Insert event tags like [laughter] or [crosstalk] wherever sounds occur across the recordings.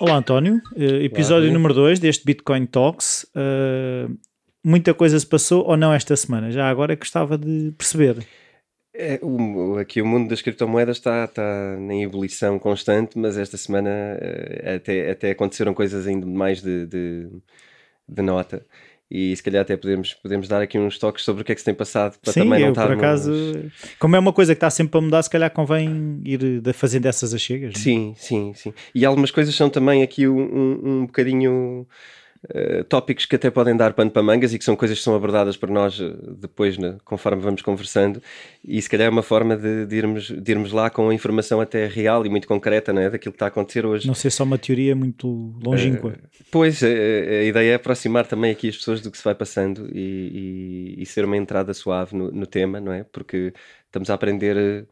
Olá António, Eh, episódio Olá, número 2 deste Bitcoin Talks. Eh, muita coisa se passou ou não esta semana? Já agora gostava de perceber. É, o- aqui o mundo das criptomoedas está, está em ebulição constante, mas esta semana eh, até, até aconteceram coisas ainda mais de, de, de nota. E se calhar até podemos, podemos dar aqui uns toques sobre o que é que se tem passado para Sim, também não eu por estarmos... acaso, como é uma coisa que está sempre a mudar, se calhar convém ir de- fazendo essas achegas. é? Sim, sim, sim. E algumas coisas são também aqui um, um, um bocadinho eh, tópicos que até podem dar pano para mangas e que são coisas que são abordadas por nós eh, depois, né, conforme vamos conversando. E se calhar é uma forma de, de irmos, de irmos lá com a informação até real e muito concreta né, daquilo que está a acontecer hoje. Não ser só uma teoria muito longínqua. Pois, a, a ideia é aproximar também aqui as pessoas do que se vai passando e, e- e ser uma entrada suave no, no tema, não é? Porque estamos a aprender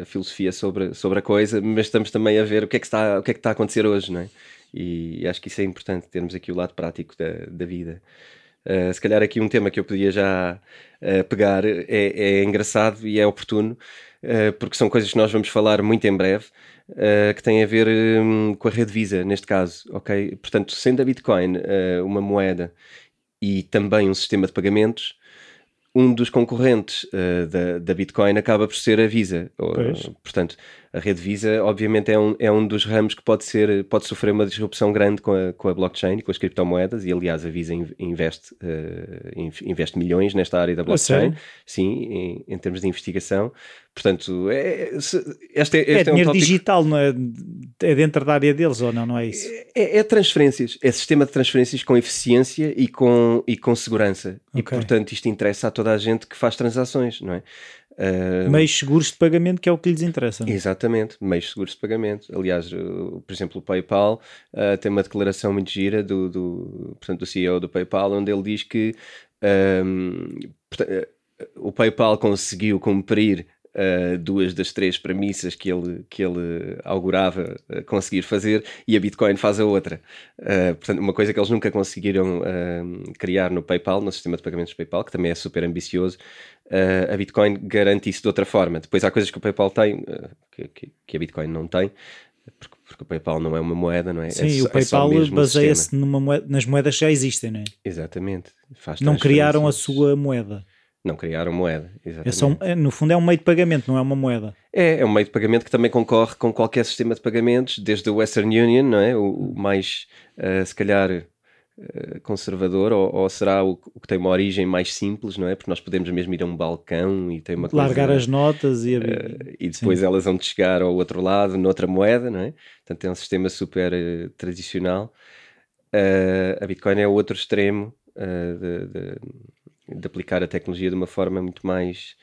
a filosofia sobre, sobre a coisa, mas estamos também a ver o que é que está, o que é que está a acontecer hoje, não é? E acho que isso é importante, termos aqui o lado prático da, da vida. Eh, se calhar aqui um tema que eu podia já eh, pegar é, é engraçado e é oportuno, eh, porque são coisas que nós vamos falar muito em breve, que têm a ver hum, com a rede Visa, neste caso, ok? Portanto, sendo a Bitcoin uma moeda e também um sistema de pagamentos, um dos concorrentes da, da Bitcoin acaba por ser a Visa. Ou. Portanto, a rede Visa, obviamente, é um, é um dos ramos que pode, ser, pode sofrer uma disrupção grande com a, com a blockchain e com as criptomoedas. E, aliás, a Visa in- investe, in- investe milhões nesta área da blockchain. sério? Sim, em, em termos de investigação. Portanto, é, se- este, é- É, este é, um dinheiro tópico... digital, não é? É dentro da área deles ou não? Não é isso? É, é transferências, é sistema de transferências com eficiência e com, e com segurança. E Ok. portanto isto interessa a toda a gente que faz transações, não é? Ah, Meios seguros de pagamento que é o que lhes interessa. Exatamente, meios seguros de pagamento. Aliás, por exemplo, o PayPal ah, tem uma declaração muito gira do, do, portanto, do CEO do PayPal, onde ele diz que porta- eh, o PayPal conseguiu cumprir ah, duas das três premissas que ele, que ele augurava ah, conseguir fazer e a Bitcoin faz a outra. Ah, portanto, uma coisa que eles nunca conseguiram ahm, criar no PayPal, no sistema de pagamentos do PayPal, que também é super ambicioso, a Bitcoin garante isso de outra forma. Depois há coisas que o PayPal tem que, que- que a Bitcoin não tem, porque, porque o PayPal não é uma moeda, não é? Sim, é, o é PayPal um baseia-se moeda- nas moedas que já existem, não é? Exatamente. Faz Não criaram a sua moeda. Não criaram moeda, É exatamente. só, um- é, no fundo é um meio de pagamento, não é uma moeda. É, é um meio de pagamento que também concorre com qualquer sistema de pagamentos, desde o Western Union, não é? O, o mais, ah, se calhar, ah, conservador, ou, ou será o, o que tem uma origem mais simples, não é? Porque nós podemos mesmo ir a um balcão e tem uma coisa... Largar as notas e a... e depois elas vão chegar ao outro lado, noutra moeda, não é? Portanto, é um sistema super eh, tradicional. Eh, a Bitcoin é o outro extremo eh, de, de- de aplicar a tecnologia de uma forma muito mais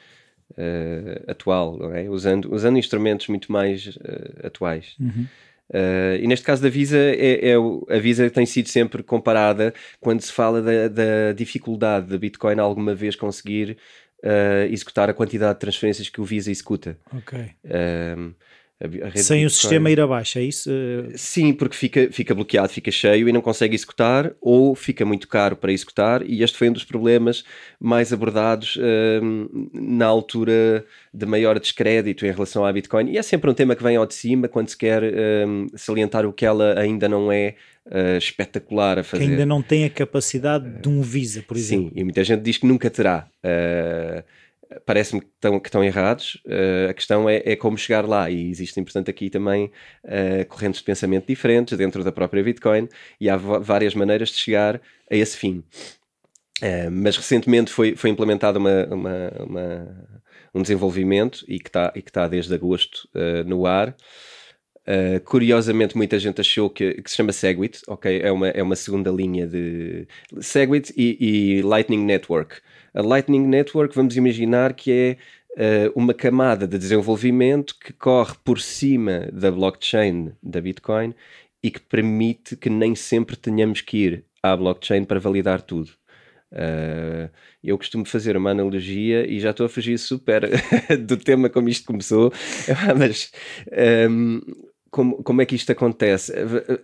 eh, atual, é? Usando, usando instrumentos muito mais eh, atuais. Uhum. Uh, e neste caso da Visa, é, é a Visa tem sido sempre comparada quando se fala da, da dificuldade da Bitcoin alguma vez conseguir uh, executar a quantidade de transferências que o Visa executa. Ok. Um, Sem o sistema ir abaixo, é isso? Sim, porque fica, fica bloqueado, fica cheio e não consegue executar, ou fica muito caro para executar, e este foi um dos problemas mais abordados hum, na altura de maior descrédito em relação à Bitcoin. E é sempre um tema que vem ao de cima quando se quer hum, salientar o que ela ainda não é uh, espetacular a que fazer. ainda não tem a capacidade de um Visa, por exemplo. Sim, e muita gente diz que nunca terá. Uh, Parece-me que estão, que estão errados. Uh, a questão é, é como chegar lá. E existem, portanto, aqui também uh, correntes de pensamento diferentes dentro da própria Bitcoin e há várias maneiras de chegar a esse fim. Uh, mas recentemente foi, foi implementado uma, uma- uma- um desenvolvimento e que está está desde agosto no ar. Uh, curiosamente, muita gente achou que, que se chama Segwit, ok? É uma, é uma segunda linha de Segwit e, e Lightning Network. A Lightning Network, vamos imaginar que é uh, uma camada de desenvolvimento que corre por cima da blockchain da Bitcoin e que permite que nem sempre tenhamos que ir à blockchain para validar tudo. Uh, eu costumo fazer uma analogia e já estou a fugir super [laughs] do tema como isto começou, [laughs] mas um, como, como é que isto acontece?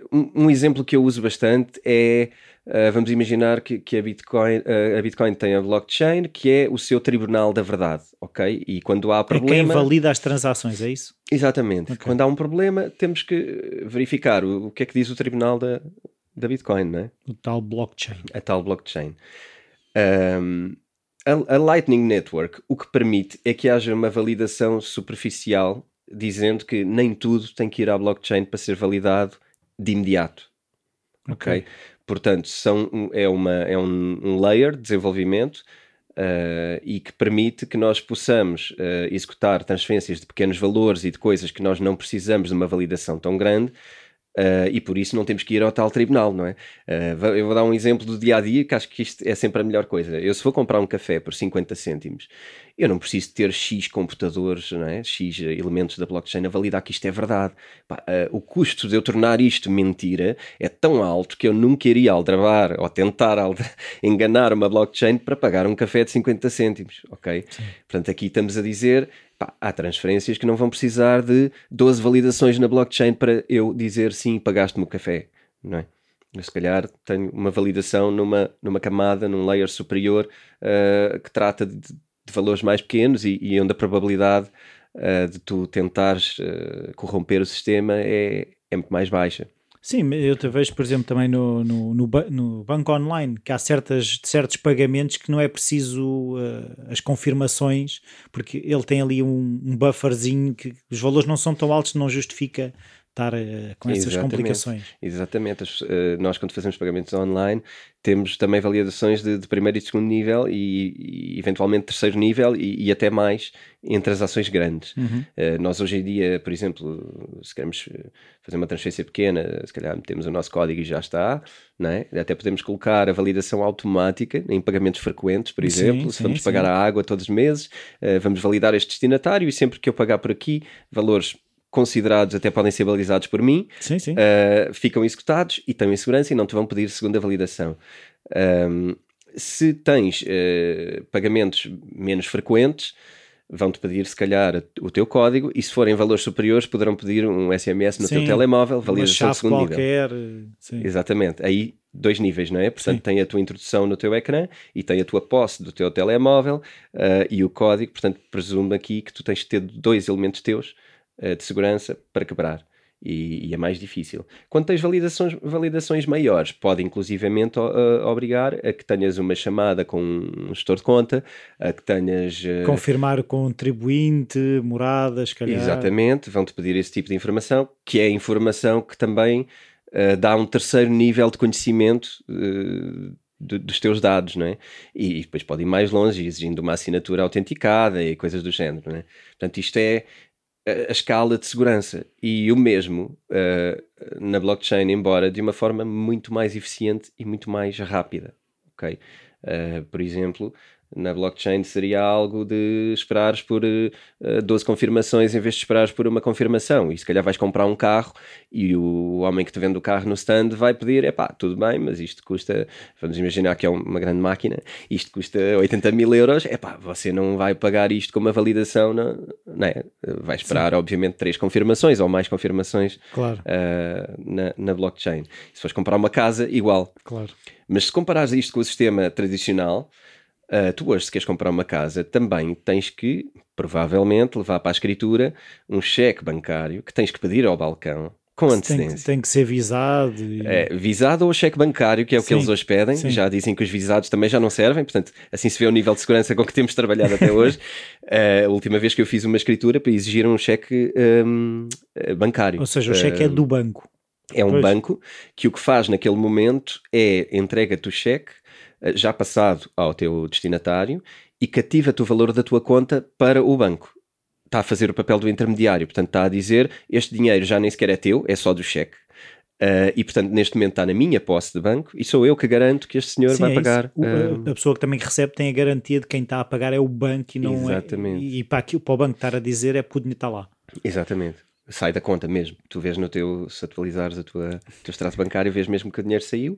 Um, um exemplo que eu uso bastante é. Uh, vamos imaginar que, que a, Bitcoin, uh, a Bitcoin tem a blockchain, que é o seu tribunal da verdade, ok? E quando há problema. É quem valida as transações, é isso? Exatamente. Okay. Quando há um problema, temos que verificar o, o que é que diz o tribunal da, da Bitcoin, não é? O tal blockchain. A tal blockchain. Um, a, a Lightning Network o que permite é que haja uma validação superficial dizendo que nem tudo tem que ir à blockchain para ser validado de imediato. Ok? okay? Portanto, são, é, uma, é um, um layer de desenvolvimento uh, e que permite que nós possamos uh, executar transferências de pequenos valores e de coisas que nós não precisamos de uma validação tão grande Uh, e por isso não temos que ir ao tal tribunal, não é? Uh, eu vou dar um exemplo do dia a dia que acho que isto é sempre a melhor coisa. Eu, se vou comprar um café por 50 cêntimos, eu não preciso ter X computadores, não é? X elementos da blockchain a validar que isto é verdade. Pá, uh, o custo de eu tornar isto mentira é tão alto que eu nunca iria aldrabar ou tentar [laughs] enganar uma blockchain para pagar um café de 50 cêntimos, ok? Sim. Portanto, aqui estamos a dizer Pá, há transferências que não vão precisar de 12 validações na blockchain para eu dizer sim, pagaste-me o café, não é? Eu, se calhar tenho uma validação numa, numa camada, num layer superior uh, que trata de, de, valores mais pequenos e, e onde a probabilidade uh, de tu tentares uh, corromper o sistema é, é muito mais baixa. Sim, eu te vejo, por exemplo, também no, no, no, no, banco online, que há certas, certos pagamentos que não é preciso uh, as confirmações, porque ele tem ali um, um, bufferzinho que os valores não são tão altos, não justifica estar uh, com essas Exatamente. complicações. Exatamente. Uh, nós, quando fazemos pagamentos online, temos também validações de, de primeiro e segundo nível e, e eventualmente terceiro nível e, e, até mais em transações grandes. Uhum. Uh, nós hoje em dia, por exemplo, se queremos fazer uma transferência pequena, se calhar metemos o nosso código e já está, não é? até podemos colocar a validação automática em pagamentos frequentes, por exemplo, sim, se sim, vamos sim. pagar a água todos os meses, vamos validar este destinatário e sempre que eu pagar por aqui, valores considerados até podem ser balizados por mim, sim, sim. Uh, ficam executados e estão em segurança e não te vão pedir segunda validação. Um, se tens uh, pagamentos menos frequentes, vão-te pedir se calhar o teu código e se forem valores superiores poderão pedir um SMS no sim, teu telemóvel, validação de segundo qualquer, nível. Sim. Exatamente. Aí dois níveis, não é? Portanto, sim. tem a tua introdução no teu ecrã e tem a tua posse do teu telemóvel uh, e o código. Portanto, presumo aqui que tu tens de ter dois elementos teus de segurança para quebrar. E, e, é mais difícil. Quando tens validações, validações maiores, pode inclusivamente uh, obrigar a que tenhas uma chamada com um gestor de conta, a que tenhas. Uh... Confirmar contribuinte, moradas, calhar. Exatamente, vão-te pedir esse tipo de informação, que é informação que também uh, dá um terceiro nível de conhecimento. dos teus dados, não é? E, e, depois pode ir mais longe, exigindo uma assinatura autenticada e coisas do género, não é? Portanto, isto é, a, escala de segurança. E o mesmo uh, na blockchain, embora de uma forma muito mais eficiente e muito mais rápida. ok Uh, por exemplo, na blockchain seria algo de esperares por uh, eh, 12 confirmações em vez de esperares por uma confirmação. E se calhar vais comprar um carro e o homem que te vende o carro no stand vai pedir: é pá, tudo bem, mas isto custa, vamos imaginar que é uma grande máquina, isto custa 80 mil euros, é pá, você não vai pagar isto com uma validação, não, não é? Vai esperar, Sim. obviamente, três confirmações ou mais confirmações claro. uh, na, na blockchain. Se fores comprar uma casa, igual. Claro. Mas se comparares isto com o sistema tradicional, Uh, tu hoje, se queres comprar uma casa, também tens que, provavelmente, levar para a escritura um cheque bancário que tens que pedir ao balcão com antecedência. Tem, tem que ser visado. E... É, visado ou cheque bancário, que é o sim, que eles hoje pedem. Sim. Já dizem que os visados também já não servem, portanto, assim se vê o nível de segurança com que temos trabalhado até hoje. uh, [laughs] a última vez que eu fiz uma escritura para exigir um cheque um, bancário. Ou seja, o cheque uh, é do banco. É um pois. banco que o que faz naquele momento é entrega-te o cheque eh, já passado ao teu destinatário e cativa-te o valor da tua conta para o banco. Está a fazer o papel do intermediário, portanto, está a dizer: este dinheiro já nem sequer é teu, é só do cheque. Uh, e portanto, neste momento está na minha posse de banco e sou eu que garanto que este senhor Sim, vai é pagar. O, uh... A pessoa que também recebe tem a garantia de quem está a pagar é o banco e não é- Exatamente. é. E para, aqui, para o banco estar a dizer é porque o dinheiro está lá. Exatamente. Sai da conta mesmo. Tu vês no teu, se atualizares o teu extrato bancário, vês mesmo que o dinheiro saiu.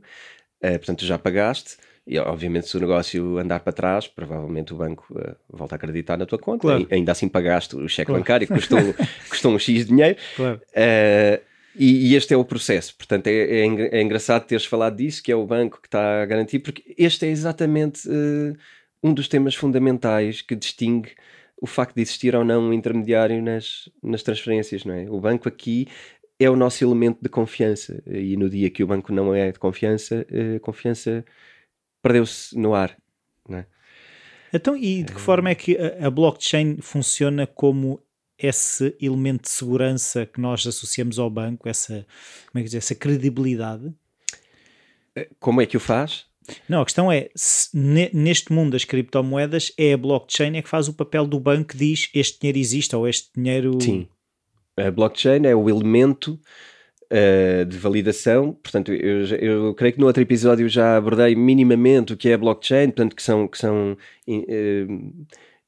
Uh, portanto, já pagaste e obviamente, se o negócio andar para trás, provavelmente o banco uh, volta a acreditar na tua conta. Claro. E, ainda assim pagaste o cheque claro. bancário, que custou, [laughs] custou um X de dinheiro. Claro. Uh, E, e este é o processo. Portanto, é, é, é, engraçado teres falado disso, que é o banco que está a garantir, porque este é exatamente uh, um dos temas fundamentais que distingue o facto de existir ou não um intermediário nas, nas transferências, não é? O banco aqui é o nosso elemento de confiança e no dia que o banco não é de confiança, a confiança perdeu-se no ar, não é? Então, e de que forma é que a, a blockchain funciona como esse elemento de segurança que nós associamos ao banco, essa, como é que dizer, essa credibilidade? Eh, como é que o faz? Não, a questão é, neste mundo das criptomoedas, é a blockchain é que faz o papel do banco que diz este dinheiro existe ou este dinheiro... Sim, a blockchain é o elemento uh, de validação, portanto, eu, eu, creio que no outro episódio já abordei minimamente o que é blockchain, portanto, que são... Que são uh,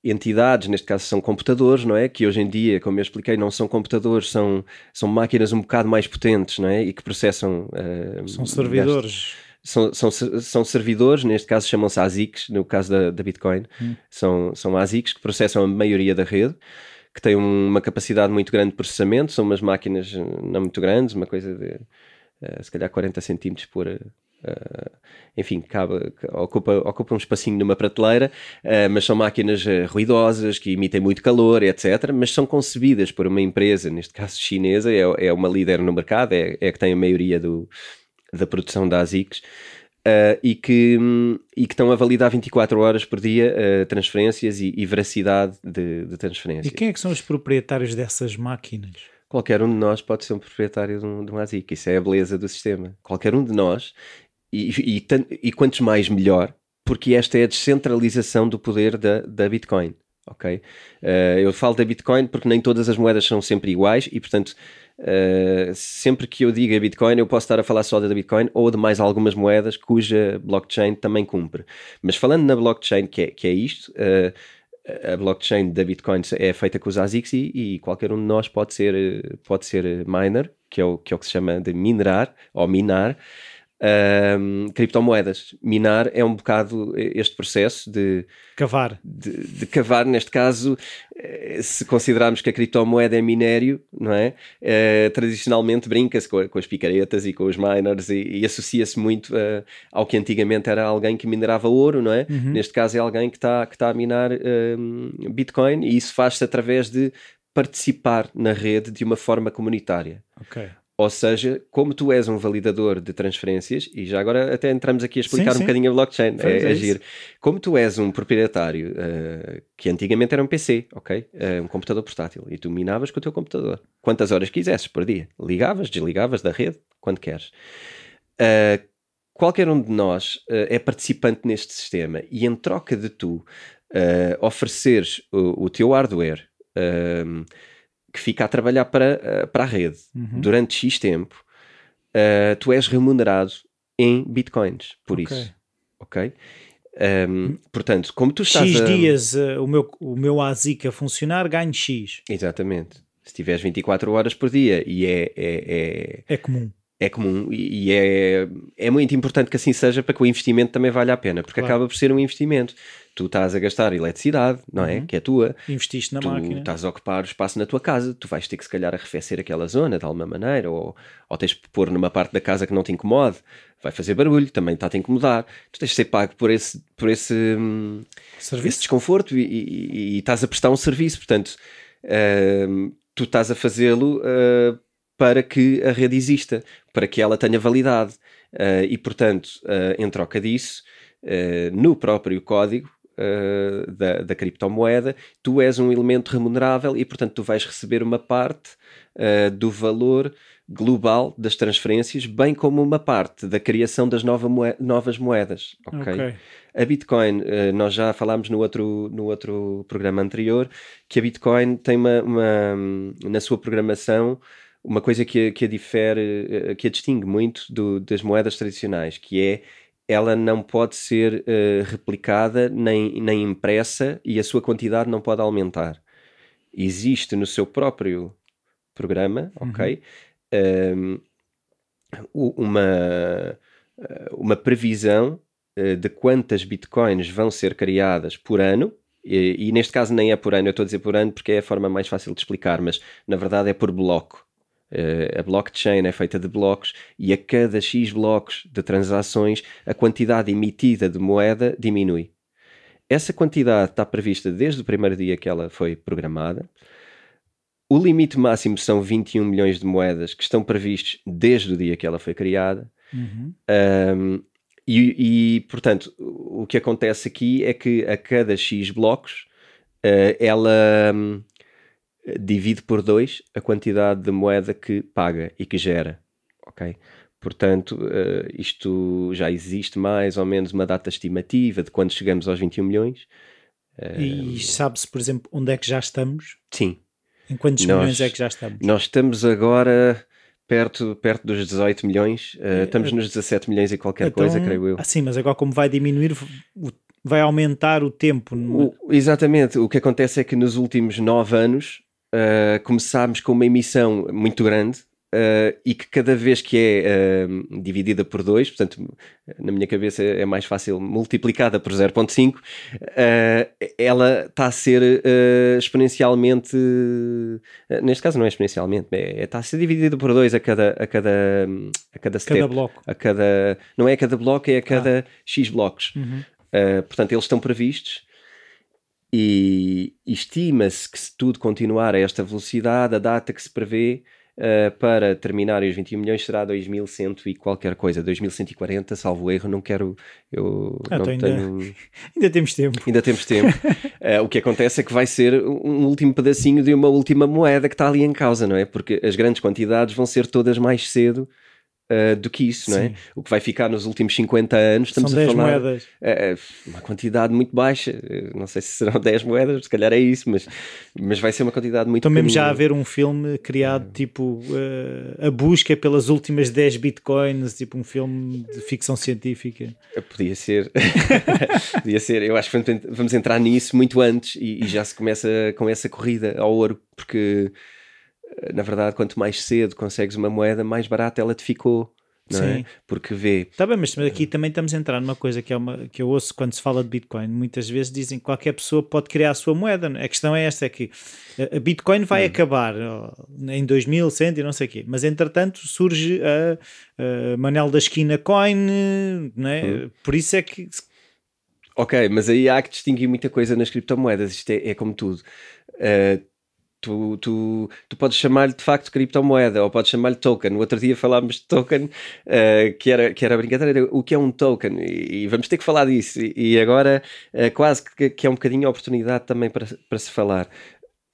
entidades, neste caso são computadores, não é? Que hoje em dia, como eu expliquei, não são computadores, são, são máquinas um bocado mais potentes, não é? E que processam. Uh, são servidores. São, são, são servidores, neste caso chamam-se ASICs, no caso da, da Bitcoin, hum. são, são ASICs que processam a maioria da rede, que têm uma capacidade muito grande de processamento, são umas máquinas não muito grandes, uma coisa de uh, se calhar 40 centímetros por, Uh, enfim, cabe, ocupa, ocupa um espacinho numa prateleira, uh, mas são máquinas ruidosas que emitem muito calor, etc. Mas são concebidas por uma empresa, neste caso chinesa, é, é uma líder no mercado, é, é que tem a maioria do, da produção da ASICs. e, que, e que estão a validar 24 horas por dia transferências e, e veracidade de, de transferências. E quem é que são os proprietários dessas máquinas? qualquer um de nós pode ser um proprietário de um, de um ASIC. Isso é a beleza do sistema. Qualquer um de nós e, e, e quantos mais melhor, porque esta é a descentralização do poder da, da Bitcoin. Ok? Uh, eu falo da Bitcoin porque nem todas as moedas são sempre iguais e, portanto, uh, sempre que eu diga Bitcoin, eu posso estar a falar só da Bitcoin ou de mais algumas moedas cuja blockchain também cumpre. Mas falando na blockchain, que é, que é isto, uh, a blockchain da Bitcoin é feita com os ASICs e, e, qualquer um de nós pode ser, pode ser miner, que é, o, que é o que se chama de minerar ou minar um, criptomoedas. Minar é um bocado este processo de cavar. De, de, cavar, neste caso, eh, se considerarmos que a criptomoeda é minério, não é? Uh, tradicionalmente brinca-se com, com, as picaretas e com os miners e, e associa-se muito uh, ao que antigamente era alguém que minerava ouro, não é? Uhum. Neste caso é alguém que está que tá a minar uh, Bitcoin e isso faz-se através de participar na rede de uma forma comunitária. Ok. Ou seja, como tu és um validador de transferências, e já agora até entramos aqui a explicar sim, um sim. bocadinho a blockchain, é, é agir. Como tu és um proprietário uh, que antigamente era um PC, ok? Uh, um computador portátil, e tu minavas com o teu computador. Quantas horas quisesses por dia? Ligavas, desligavas da rede, quando queres. Uh, qualquer um de nós é participante neste sistema, e em troca de tu ofereceres o, o teu hardware que fica a trabalhar para, uh, para a rede uhum. durante X tempo, uh, tu és remunerado em bitcoins por okay. isso. Ok? Um, portanto, como tu estás. X a... dias uh, o, meu, o meu ASIC a funcionar, ganho X. Exatamente. Se tiveres 24 horas por dia e é. É, é, é comum é comum e é, é muito importante que assim seja para que o investimento também valha a pena, porque claro. acaba por ser um investimento. Tu estás a gastar eletricidade, não é? Uhum. Que é tua. Investiste na tu máquina. estás a ocupar espaço na tua casa, tu vais ter que se calhar arrefecer aquela zona de alguma maneira, ou, ou tens de pôr numa parte da casa que não te incomode, vai fazer barulho, também está a te incomodar. Tu tens de ser pago por esse, por esse, hum, esse desconforto e, e, e, estás a prestar um serviço, portanto, uh, tu estás a fazê-lo. Uh, para que a rede exista, para que ela tenha validade. Uh, e, portanto, uh, em troca disso, uh, no próprio código da, da, criptomoeda, tu és um elemento remunerável e, portanto, tu vais receber uma parte do valor global das transferências, bem como uma parte da criação das nova moe novas moedas. Okay? okay. A Bitcoin, nós já falámos no outro, no outro programa anterior, que a Bitcoin tem uma, uma na sua programação uma coisa que a, que a difere, eh, que a distingue muito do, das moedas tradicionais, que é ela não pode ser uh, replicada nem, nem impressa e a sua quantidade não pode aumentar. Existe no seu próprio programa, uhum. ok, um, uma, uma previsão de quantas bitcoins vão ser criadas por ano, e, e, neste caso nem é por ano, eu estou a dizer por ano porque é a forma mais fácil de explicar, mas na verdade é por bloco Uh, a blockchain é feita de blocos e a cada X blocos de transações a quantidade emitida de moeda diminui. Essa quantidade está prevista desde o primeiro dia que ela foi programada. O limite máximo são 21 milhões de moedas que estão previstos desde o dia que ela foi criada. Uhum. Um, e, e, portanto, o que acontece aqui é que a cada X blocos uh, ela um, divide por dois a quantidade de moeda que paga e que gera. Ok? Portanto, uh, isto já existe mais ou menos uma data estimativa de quando chegamos aos 21 milhões. E sabe-se, por exemplo, onde é que já estamos? Sim. Em quantos Nós- milhões é que já estamos? Nós estamos agora perto, perto dos 18 milhões, uh, estamos nos 17 milhões e qualquer Então, coisa, creio eu. Ah, sim, mas agora como vai diminuir, vai aumentar o tempo. O- exatamente, o que acontece é que nos últimos nove anos uh, começámos com uma emissão muito grande uh, e que cada vez que é uh, dividida por dois, portanto, na minha cabeça é mais fácil multiplicada por 0.5, uh, ela está a ser exponencialmente, neste caso não é exponencialmente, é, está a ser dividida por dois a cada, a cada, a cada step. Cada bloco. a cada, não é a cada bloco, é a cada X blocos. Uhum. Uh, portanto, eles estão previstos e estima-se que se tudo continuar a esta velocidade, a data que se prevê uh, para terminar os 21 milhões será 2100 e qualquer coisa, 2140, salvo erro, não quero, eu Ah, não então ainda- tenho... [laughs] Ainda temos tempo. Ainda temos tempo. Uh, [laughs] o que acontece é que vai ser um último pedacinho de uma última moeda que está ali em causa, não é? Porque as grandes quantidades vão ser todas mais cedo uh, do que isso, não é? Sim. O que vai ficar nos últimos 50 anos, São estamos 10 a falar moedas. é, é uma quantidade muito baixa. Eu Não sei se serão [laughs] 10 moedas, se calhar é isso, mas, mas vai ser uma quantidade muito Estou mesmo já a pequenina. ver um filme criado É. tipo uh, a busca pelas últimas 10 bitcoins, tipo um filme de ficção científica. Podia ser. [laughs] Podia ser. Eu acho que vamos, entrar nisso muito antes e, e já se começa com essa corrida ao ouro, porque eh, na verdade, quanto mais cedo consegues uma moeda, mais barata ela te ficou. Não Sim. é? Porque vê, Está bem, mas aqui também estamos a entrar numa coisa que, é uma, que eu ouço quando se fala de Bitcoin. Muitas vezes dizem que qualquer pessoa pode criar a sua moeda. não é? A questão é esta: é que a- Bitcoin vai acabar ó, em 2100 e não sei o quê, mas entretanto surge a, a Manel da Esquina Coin, não é? por isso é que Ok, mas aí há que distinguir muita coisa nas criptomoedas. Isto é, é como tudo. Uh, tu, tu, tu podes chamar-lhe de facto criptomoeda ou podes chamar-lhe token. O outro dia falámos de token, uh, que, era, que era brincadeira. O que é um token? E, e vamos ter que falar disso. E, e agora, uh, quase que, que é um bocadinho a oportunidade também para, para se falar.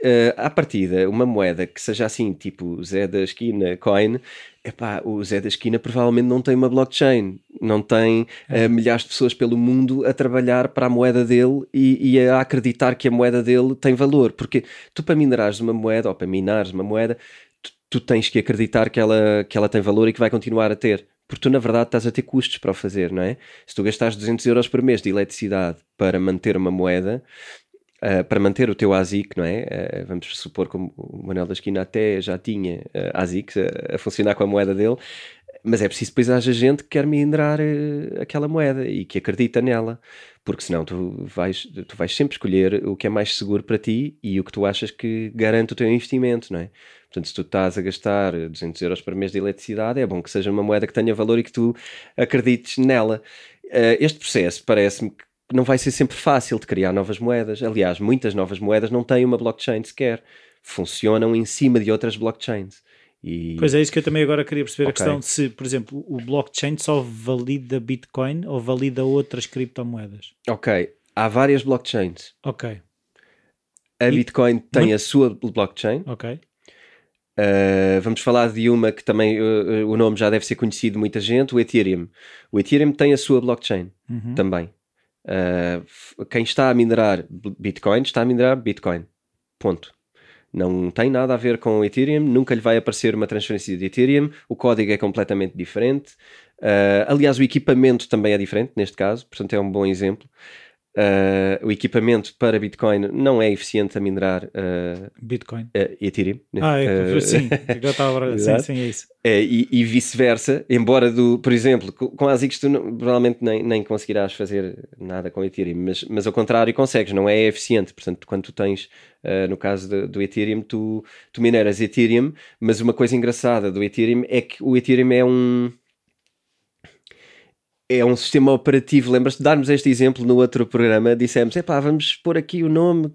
Uh, à partida, uma moeda que seja assim, tipo Zé da Esquina Coin, epá, o Zé da Esquina provavelmente não tem uma blockchain, não tem uh, milhares de pessoas pelo mundo a trabalhar para a moeda dele e, e a acreditar que a moeda dele tem valor, porque tu para minerares uma moeda ou para minares uma moeda, tu, tu tens que acreditar que ela, que ela tem valor e que vai continuar a ter. Porque tu, na verdade, estás a ter custos para o fazer, não é? Se tu gastares 200 euros por mês de eletricidade para manter uma moeda, Uh, para manter o teu ASIC, não é? Uh, vamos supor que o Manuel da Esquina até já tinha uh, ASICs a, a, funcionar com a moeda dele, mas é preciso depois haja gente que quer minerar aquela moeda e que acredita nela, porque senão tu vais, tu vais sempre escolher o que é mais seguro para ti e o que tu achas que garante o teu investimento, não é? Portanto, se tu estás a gastar 200 euros por mês de eletricidade, é bom que seja uma moeda que tenha valor e que tu acredites nela. este processo parece-me que não vai ser sempre fácil de criar novas moedas. Aliás, muitas novas moedas não têm uma blockchain sequer. Funcionam em cima de outras blockchains. E... Pois é, isso que eu também agora queria perceber Ok. a questão de se, por exemplo, o blockchain só valida Bitcoin ou valida outras criptomoedas. Ok, há várias blockchains. Ok, A E- Bitcoin tem Muito- a sua blockchain. ok. Uh, vamos falar de uma que também uh, o nome já deve ser conhecido de muita gente, o Ethereum. O Ethereum tem a sua blockchain Uhum. também. Uh, quem está a minerar Bitcoin está a minerar Bitcoin. Ponto. Não tem nada a ver com Ethereum, nunca lhe vai aparecer uma transferência de Ethereum, o código é completamente diferente. Uh, aliás, o equipamento também é diferente neste caso, portanto é um bom exemplo. Uh, o equipamento para Bitcoin não é eficiente a minerar uh, Bitcoin. uh, Ethereum. né? Ah, é, sim, agora estava a sim, sim, é isso. É, e, e vice-versa, embora do, por exemplo, co- com ASICS tu não- provavelmente nem, nem conseguirás fazer nada com Ethereum, mas, mas ao contrário consegues, não é eficiente. Portanto, quando tu tens, no caso do, do Ethereum, tu, tu mineras Ethereum, mas uma coisa engraçada do Ethereum é que o Ethereum é um. É um sistema operativo. Lembras-te de darmos este exemplo no outro programa? Dissemos: epá, vamos pôr aqui o nome.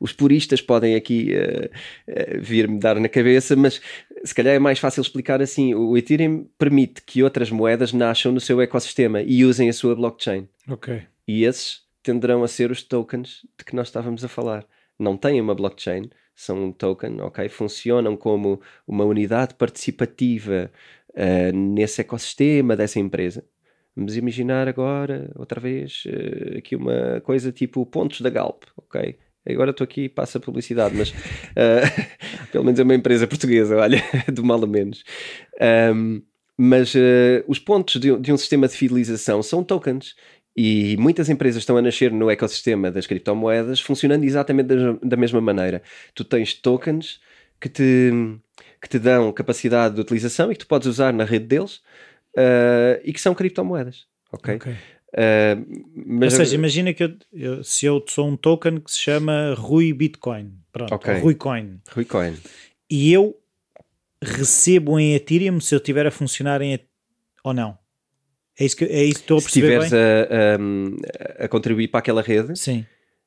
Os puristas podem aqui eh, eh, vir-me dar na cabeça, mas se calhar é mais fácil explicar assim. O Ethereum permite que outras moedas nasçam no seu ecossistema e usem a sua blockchain. Ok. E esses tenderão a ser os tokens de que nós estávamos a falar. Não têm uma blockchain, são um token, ok? Funcionam como uma unidade participativa ah, nesse ecossistema dessa empresa. Vamos imaginar agora, outra vez, eh, aqui uma coisa tipo pontos da Galp, ok? Agora estou aqui e passo a publicidade, mas ah, [laughs] [laughs] pelo menos é uma empresa portuguesa, olha, [laughs] do mal a menos. Ahm, mas eh, os pontos de, um- de um sistema de fidelização são tokens. E muitas empresas estão a nascer no ecossistema das criptomoedas funcionando exatamente da, da mesma maneira. Tu tens tokens que te, que te dão capacidade de utilização e que tu podes usar na rede deles ah, e que são criptomoedas. Ok? ok. Ah, Ou seja, imagina que eu, eu- se eu sou um token que se chama Rui Bitcoin, pronto, Ok. ou Rui Coin, Rui Coin. e eu recebo em Ethereum se eu estiver a funcionar em ou não. É isso que, é isso que estou a Se perceber estiveres bem? a, a- a contribuir para aquela rede, Sim.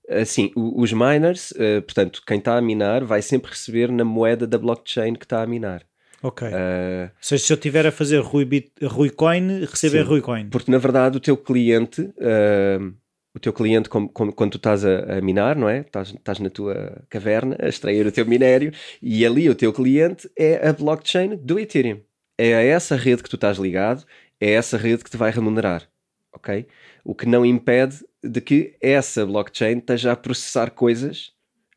assim, os miners, ah, portanto, quem está a minar vai sempre receber na moeda da blockchain que está a minar. Ok. Ah, Ou seja, se eu estiver a fazer Rui, Bit, Rui Coin, receber Sim. Rui Coin. Porque na verdade o teu cliente, ah, o teu cliente, como- como- quando tu estás a, a minar, não é? Estás, estás na tua caverna a extrair o teu minério e ali o teu cliente é a blockchain do Ethereum. É a essa rede que tu estás ligado, é essa rede que te vai remunerar, ok? O que não impede de que essa blockchain esteja a processar coisas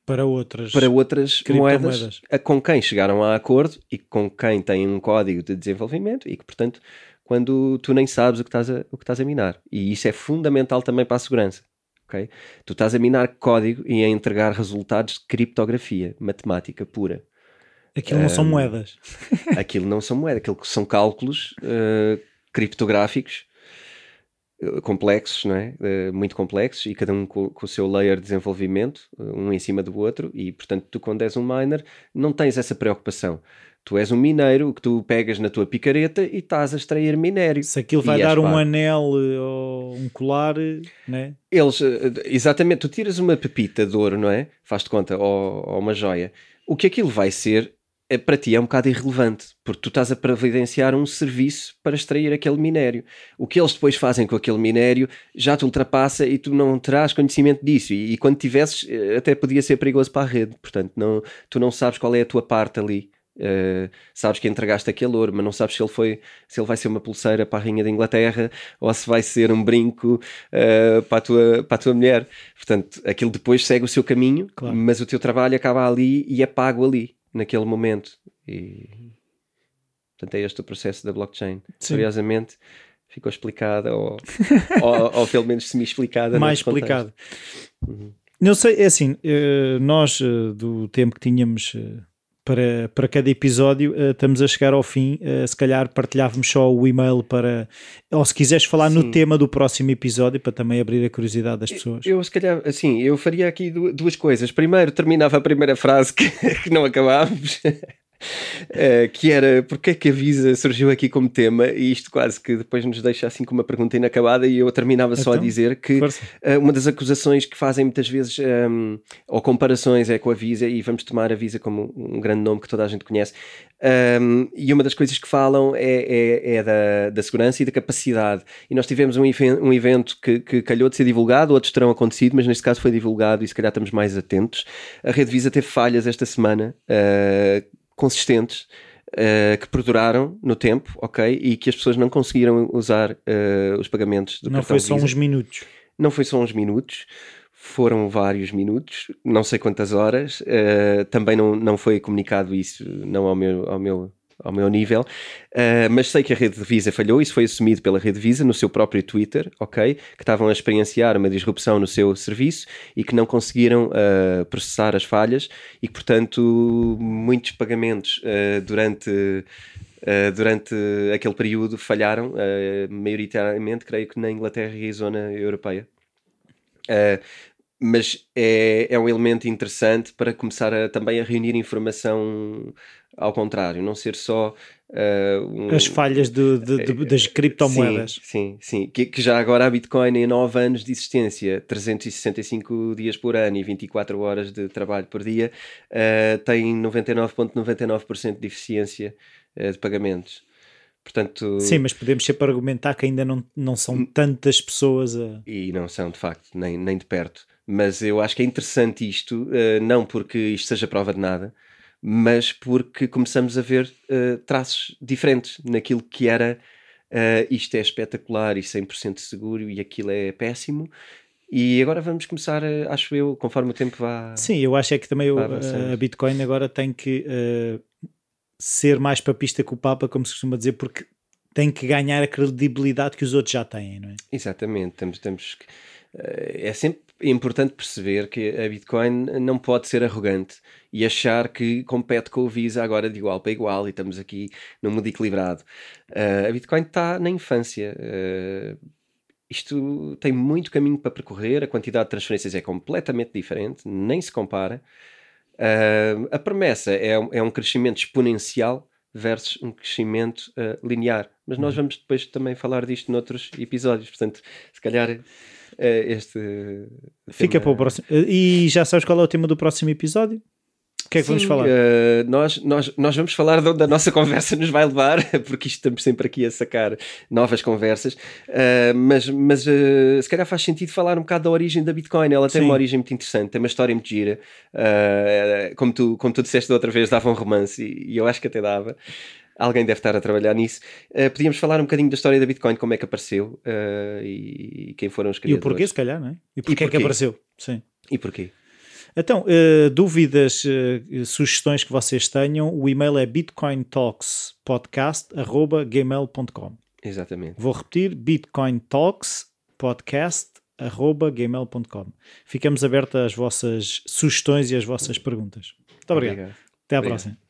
Para outras. para outras moedas a- com quem chegaram a acordo e com quem têm um código de desenvolvimento e que, portanto, quando tu nem sabes o que estás a, o que estás a minar. E isso é fundamental também para a segurança. ok? Tu estás a minar código e a entregar resultados de criptografia, matemática pura. Aquilo não Ehm, são moedas. [laughs] Aquilo não são moedas, aquilo são cálculos eh, criptográficos complexos, não é? Eh, muito complexos e cada um com, com o seu layer de desenvolvimento, eh, um em cima do outro, e portanto, tu, quando és um miner, não tens essa preocupação. Tu és um mineiro, que tu pegas na tua picareta e estás a extrair minério. Se aquilo vai dar um pago. anel eh, ou um colar, eh, né? Eles, eh, exatamente, tu tiras uma pepita de ouro, não é? Faz-te conta, ou, ou uma joia. O que aquilo vai ser, é, para ti é um bocado irrelevante, porque tu estás a providenciar um serviço para extrair aquele minério. O que eles depois fazem com aquele minério já te ultrapassa e tu não terás conhecimento disso. E, e quando tivesses, eh, até podia ser perigoso para a rede. Portanto, não, tu não sabes qual é a tua parte ali. Uh, sabes que entregaste aquele ouro, mas não sabes se ele foi se ele vai ser uma pulseira para a rainha da Inglaterra ou se vai ser um brinco uh, para, a tua, para a tua mulher. Portanto, aquilo depois segue o seu caminho, Claro. mas o teu trabalho acaba ali e é pago ali, naquele momento. E portanto, é este o processo da blockchain. Sim. Curiosamente, ficou explicada ou, [laughs] ou, ou pelo menos semi-explicada. mais contexto. explicado. Não sei, é assim, eh, nós eh, do tempo que tínhamos eh, para, para cada episódio, eh, estamos a chegar ao fim. eh, Se calhar partilhávamos só o e-mail para. Ou se quiseres falar no Sim. tema do próximo episódio, para também abrir a curiosidade das pessoas. Eu, se calhar, assim, eu faria aqui du- duas coisas. Primeiro, terminava a primeira frase que, [laughs] que não acabámos, eh, que era porque é que a Visa surgiu aqui como tema, e isto quase que depois nos deixa assim com uma pergunta inacabada, e eu terminava só a Então, dizer que eh, uma das acusações que fazem muitas vezes, ehm, ou comparações, é com a Visa, e vamos tomar a Visa como um grande nome que toda a gente conhece. ehm, e uma das coisas que falam é, é- é da, da segurança e da capacidade. E nós tivemos um, um evento que, que calhou de ser divulgado, outros terão acontecido, mas neste caso foi divulgado e se calhar estamos mais atentos. A Rede Visa teve falhas esta semana. eh, consistentes eh, que perduraram no tempo, ok? E que as pessoas não conseguiram usar eh, os pagamentos do Não cartão foi só Visa. uns minutos. Não foi só uns minutos, foram vários minutos, não sei quantas horas. eh, também não, não foi comunicado isso, não ao meu, ao meu ao meu nível, uh, mas sei que a rede Visa falhou, isso foi assumido pela rede Visa no seu próprio Twitter, ok? Que estavam a experienciar uma disrupção no seu serviço e que não conseguiram uh, processar as falhas e que, portanto, muitos pagamentos uh, durante. durante aquele período falharam, maioritariamente, creio que na Inglaterra e zona europeia. mas é, é um elemento interessante para começar a, também a reunir informação ao contrário, não ser só uh, um, as falhas de, de, de, das criptomoedas. Sim, sim, sim. Que, que, já agora a Bitcoin em 9 anos de existência, 365 dias por ano e 24 horas de trabalho por dia, uh, tem 99,99% ,99 de eficiência uh, de pagamentos. Portanto, Sim, mas podemos sempre argumentar que ainda não, não são tantas pessoas a... E não são, de facto, nem, nem de perto. Mas eu acho que é interessante isto, não porque isto seja prova de nada, mas porque começamos a ver uh, traços diferentes naquilo que era uh, isto é espetacular e 100% seguro e aquilo é péssimo. E agora vamos começar, a, acho eu, conforme o tempo vá. Sim, eu acho é que também a Bitcoin agora tem que ser mais papista que o Papa, como se costuma dizer, porque tem que ganhar a credibilidade que os outros já têm, não é? Exatamente, temos, temos que. é sempre importante perceber que a Bitcoin não pode ser arrogante e achar que compete com o Visa agora de igual para igual e estamos aqui num mundo equilibrado. Uh, a Bitcoin está na infância. Uh, isto tem muito caminho para percorrer, a quantidade de transferências é completamente diferente, nem se compara. Uh, a promessa é, é, um crescimento exponencial versus um crescimento linear. Mas nós uhum. vamos depois também falar disto noutros episódios, portanto, se calhar eh, este. Fica para o próximo. E já sabes qual é o tema do próximo episódio? O que é que Sim, vamos falar? Uh, nós, nós, nós vamos falar de onde a nossa [laughs] conversa nos vai levar, [laughs] porque isto estamos sempre aqui a sacar novas conversas. Uh, mas mas uh, se calhar faz sentido falar um bocado da origem da Bitcoin. Ela tem Sim. uma origem muito interessante, tem uma história muito gira. como, tu, como tu disseste da outra vez, dava um romance e, e eu acho que até dava. Alguém deve estar a trabalhar nisso. Uh, podíamos falar um bocadinho da história da Bitcoin, como é que apareceu uh, e quem foram os criadores. E o porquê, se calhar, não é? E porquê, e porquê? é que apareceu? Sim. E porquê? Então, uh, dúvidas, sugestões que vocês tenham, o e-mail é bitcointalkspodcast.gmail.com Exatamente. Vou repetir, bitcointalkspodcast.gmail.com Ficamos abertos às vossas sugestões e às vossas perguntas. Muito obrigado. obrigado. Até à obrigado. próxima.